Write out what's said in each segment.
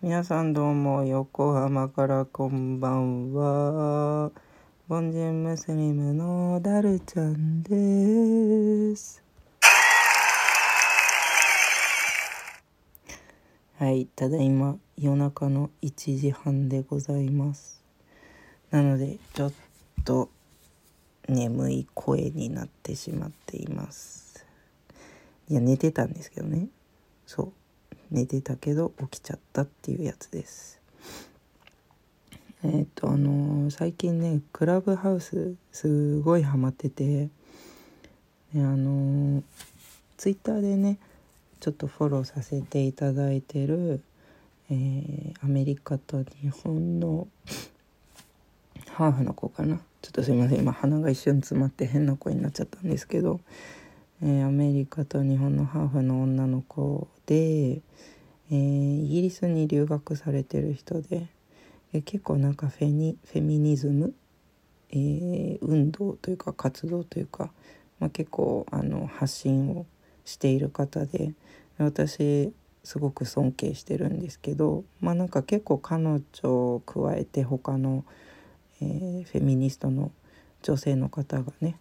皆さんどうも横浜からこんばんは。ボンジェンムスリムのダルちゃんです。はいただいま夜中の1時半でございます。なのでちょっと眠い声になってしまっています。いや寝てたんですけどね。そう。寝てたけど起きちゃったっていうやつです。えっ、とあのー、最近ねクラブハウスすごいハマってて、ね、あのー、ツイッターでねちょっとフォローさせていただいてる、えー、アメリカと日本のハーフの子かな。ちょっとすいません。今鼻が一瞬詰まって変な声になっちゃったんですけどえー、アメリカと日本のハーフの女の子で、えー、イギリスに留学されてる人で、えー、結構なんかフェニフェミニズム、えー、運動というか活動というか、まあ、結構あの発信をしている方で私すごく尊敬してるんですけどまあなんか結構彼女を加えて他の、えー、フェミニストの女性の方がね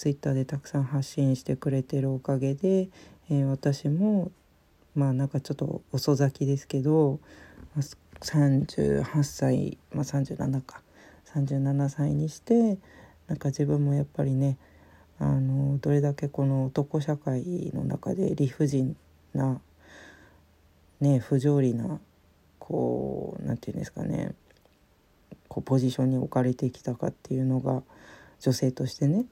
ツイッターでたくさん発信してくれてるおかげで、えー、私もまあなんかちょっと遅咲きですけど38歳、まあ、37か。37歳にしてなんか自分もやっぱりねあのどれだけこの男社会の中で理不尽なね不条理なこう何て言うんですかねこうポジションに置かれてきたかっていうのが女性としてね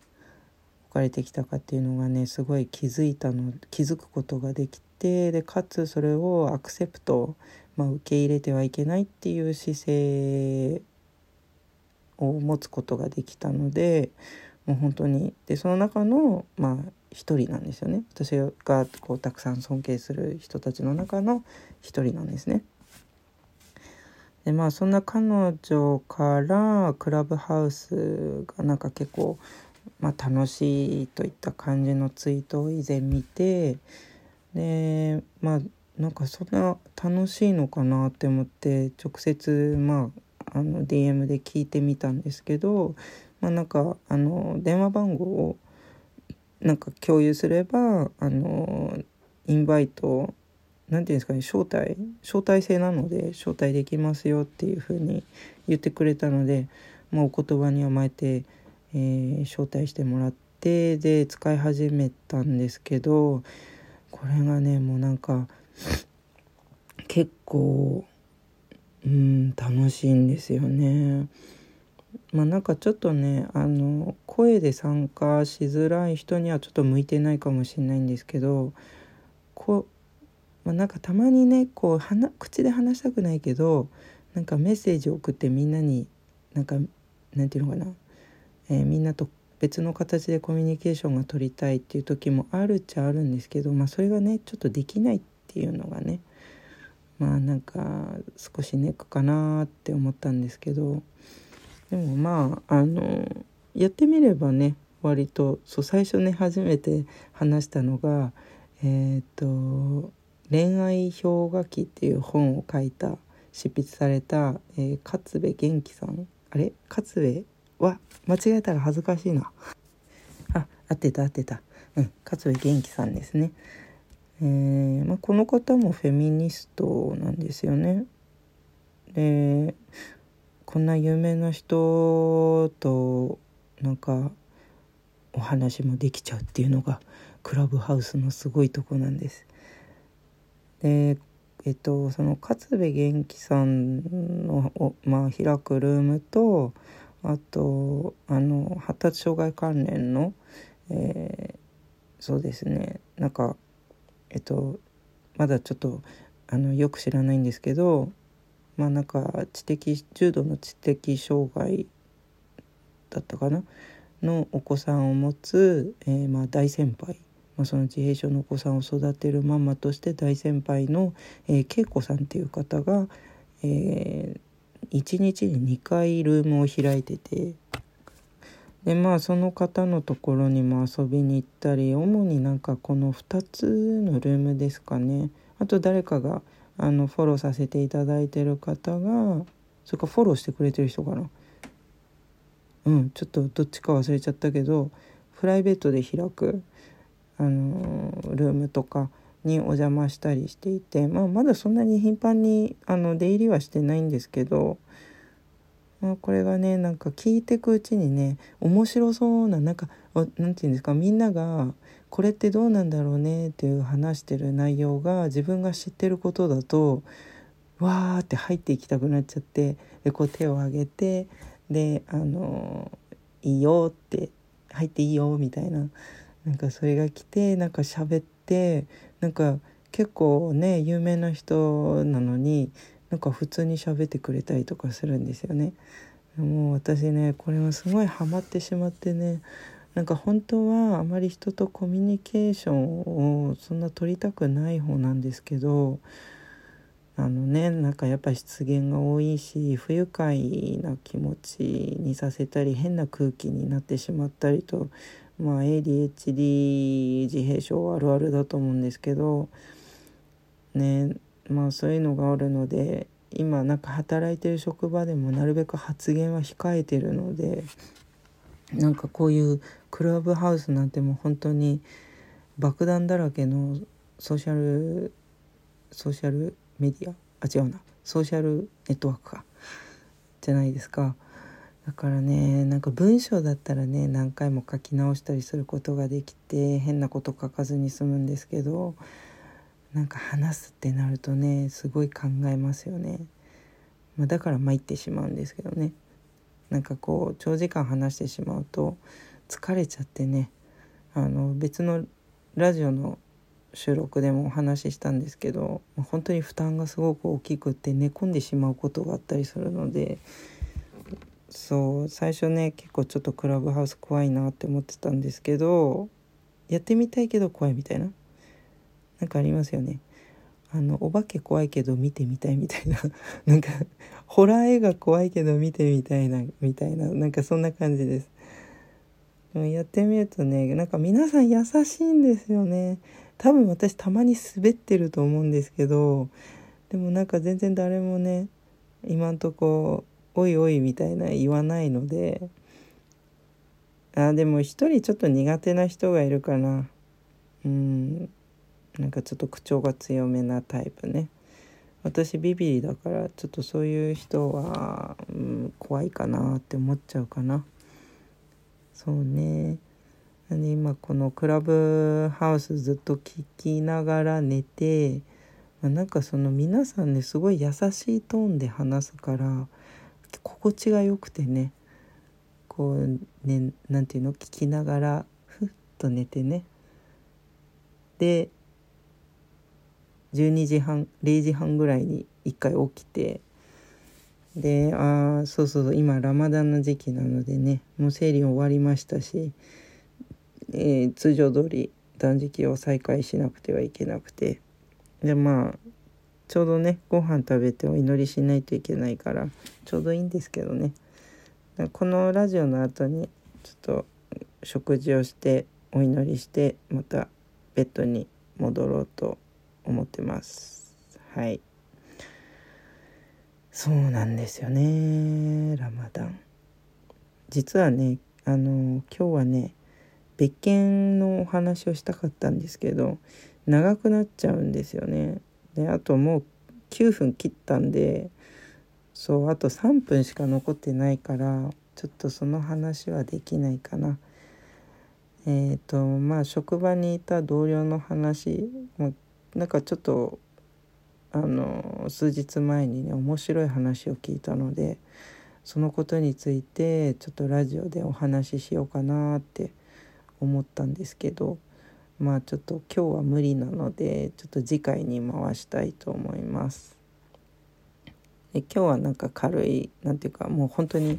かれてきたかっていうのがねすごい気づいたの気づくことができてでかつそれをアクセプト、まあ、受け入れてはいけないっていう姿勢を持つことができたのでもう本当にでその中のまあ一人なんですよね私がこうたくさん尊敬する人たちの中の一人なんですね。でまあそんな彼女からクラブハウスがなんか結構まあ、楽しいといった感じのツイートを以前見てでまあなんかそんな楽しいのかなって思って直接まああの DM で聞いてみたんですけど、まあ、なんかあの電話番号をなんか共有すればあのインバイト何て言うんですかね招待招待制なので招待できますよっていうふうに言ってくれたので、まあ、お言葉に甘えてえー、招待してもらってで使い始めたんですけどこれがねもうなんか結構うん楽しいんですよね。まあなんかちょっとねあの声で参加しづらい人にはちょっと向いてないかもしれないんですけどこうまあ、なんかたまにねこう口で話したくないけどなんかメッセージを送ってみんなになんかなんていうのかなえー、みんなと別の形でコミュニケーションが取りたいっていう時もあるっちゃあるんですけど、まあ、それがねちょっとできないっていうのがねまあなんか少しネックかなって思ったんですけどでもまああのやってみればね割とそう最初ね初めて話したのがえっ、ー、と「恋愛氷河期」っていう本を書いた執筆された、えー、勝部元気さん。あれ？勝部？わ間違えたら恥ずかしいな。あ合ってた合ってた。うん勝部元気さんですね。えー、まあ、この方もフェミニストなんですよね。でこんな有名な人となんかお話もできちゃうっていうのがクラブハウスのすごいとこなんです。でえっとその勝部元気さんの、まあ、開くルームとあとあの発達障害関連の、えー、そうですね。なんかえっとまだちょっとあのよく知らないんですけどまあなんか知的重度の知的障害だったかな？のお子さんを持つ、えー、まあ大先輩、まあ、その自閉症のお子さんを育てるママとして大先輩の、えー、恵子さんっていう方が、えー、1日に2回ルームを開いててでまあその方のところにも遊びに行ったり主になんかこの2つのルームですかね。あと誰かがあのフォローさせていただいてる方がそれかフォローしてくれてる人かな。うんちょっとどっちか忘れちゃったけどプライベートで開くあのルームとかにお邪魔したりしていて、まあ、まだそんなに頻繁にあの出入りはしてないんですけど、まあ、これがねなんか聞いてくうちにね面白そうななんか何て言うんですかみんながこれってどうなんだろうねっていう話してる内容が自分が知ってることだとわーって入っていきたくなっちゃってでこう手を挙げてであの「いいよ」って「入っていいよ」みたいななんかそれが来てなんか喋ってなんか結構ね有名な人なのになんか普通に喋ってくれたりとかするんですよね。もう私ねこれはすごいハマってしまってねなんか本当はあまり人とコミュニケーションをそんな取りたくない方なんですけどあのねなんかやっぱ失言が多いし不愉快な気持ちにさせたり変な空気になってしまったりとまあ ADHD 自閉症あるあるだと思うんですけどねまあそういうのがあるので今なんか働いてる職場でもなるべく発言は控えてるのでなんかこういうクラブハウスなんてもう本当に爆弾だらけのソーシャルソーシャルメディア？あ違うな。ソーシャルネットワークか。じゃないですか。だからねなんか文章だったらね何回も書き直したりすることができて変なこと書かずに済むんですけどなんか話すってなるとねすごい考えますよね、まあ、だから参ってしまうんですけどね。なんかこう長時間話してしまうと疲れちゃってねあの別のラジオの収録でもお話ししたんですけど本当に負担がすごく大きくって寝込んでしまうことがあったりするのでそう最初ね結構ちょっとクラブハウス怖いなって思ってたんですけどやってみたいけど怖いみたいななんかありますよね。あのお化け怖いけど見てみたいみたいな なんかホラー映画怖いけど見てみたいなみたいななんかそんな感じです。でもやってみるとねなんか皆さん優しいんですよね。多分私たまに滑ってると思うんですけどでもなんか全然誰もね今んとこ「おいおい」みたいな言わないので。あでも一人ちょっと苦手な人がいるかな。うん。なんかちょっと口調が強めなタイプね。私ビビリだからちょっとそういう人は、うん、怖いかなって思っちゃうかな。そうね。で今このクラブハウスずっと聞きながら寝て、まあ、なんかその皆さんねすごい優しいトーンで話すから心地が良くてねこうねなんていうの聞きながらふっと寝てね。で12時半0時半ぐらいに1回起きてでああそうそうそう今ラマダンの時期なのでねもう生理終わりましたしえー、通常通り断食を再開しなくてはいけなくて。でまあちょうどねご飯食べてお祈りしないといけないからちょうどいいんですけどね。このラジオの後にちょっと食事をしてお祈りしてまたベッドに戻ろうと思ってます。はい。そうなんですよねラマダン。実はねあの今日はね別件のお話をしたかったんですけど長くなっちゃうんですよね。であともう9分切ったんでそうあと3分しか残ってないからちょっとその話はできないかな。えっ、ー、とまあ職場にいた同僚の話、まなんかちょっとあの数日前にね面白い話を聞いたのでそのことについてちょっとラジオでお話ししようかなって思ったんですけどまあちょっと今日は無理なのでちょっと次回に回したいと思います。で今日はなんか軽いなんていうかもう本当に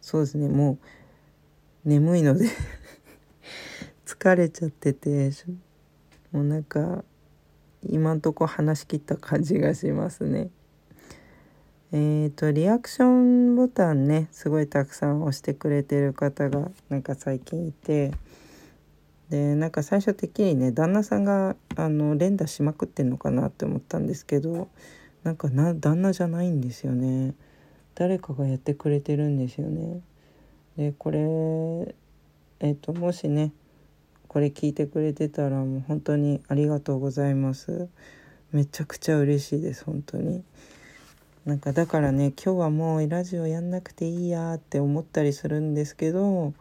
そうですねもう眠いので 疲れちゃっててもうなんか今んとこ話し切った感じがしますね。えーと、リアクションボタンねすごいたくさん押してくれてる方がなんか最近いてでなんか最初てっきりね旦那さんがあの連打しまくってんのかなって思ったんですけどなんかな旦那じゃないんですよね。誰かがやってくれてるんですよね。でこれえっ、ともしねこれ聞いてくれてたらもう本当にありがとうございます。めちゃくちゃ嬉しいです本当に。なんかだからね今日はもうラジオやんなくていいやって思ったりするんですけど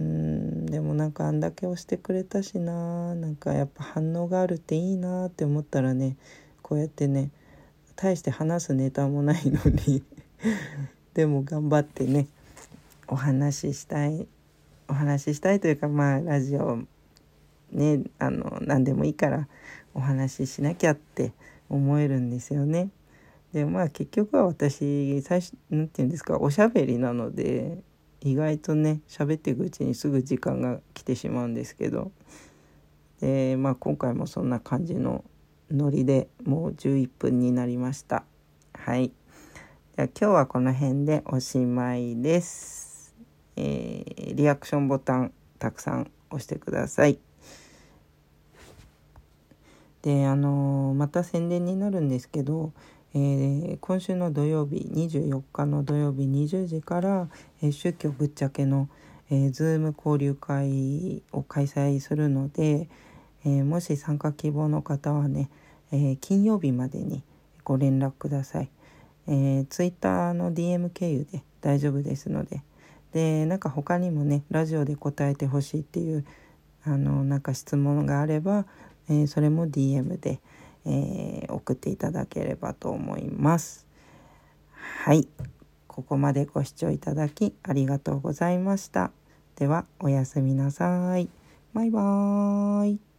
うんでもなんかあんだけ押してくれたしななんかやっぱ反応があるっていいなって思ったらねこうやってね大して話すネタもないのに でも頑張ってねお話ししたいお話ししたいというかまあラジオねあの何でもいいからお話ししなきゃって思えるんですよね。でまあ結局は私最初何て言うんですかおしゃべりなので意外とね喋っていくうちにすぐ時間が来てしまうんですけど。でまあ今回もそんな感じのノリでもう11分になりました。はい。じゃ今日はこの辺でおしまいです。えー、リアクションボタンたくさん押してください。であのー、また宣伝になるんですけどえー、今週の土曜日24日の土曜日20時から、えー、宗教ぶっちゃけの、えー、ズーム交流会を開催するので、えもし参加希望の方はね、え金曜日までにご連絡ください。えー、ツイッターの DM 経由で大丈夫ですのででなんか他にもねラジオで答えてほしいっていうあのなんか質問があれば、えそれも DM で。えー、送っていただければと思います。はい。ここまでご視聴いただきありがとうございました。では、おやすみなさい。バイバーイ。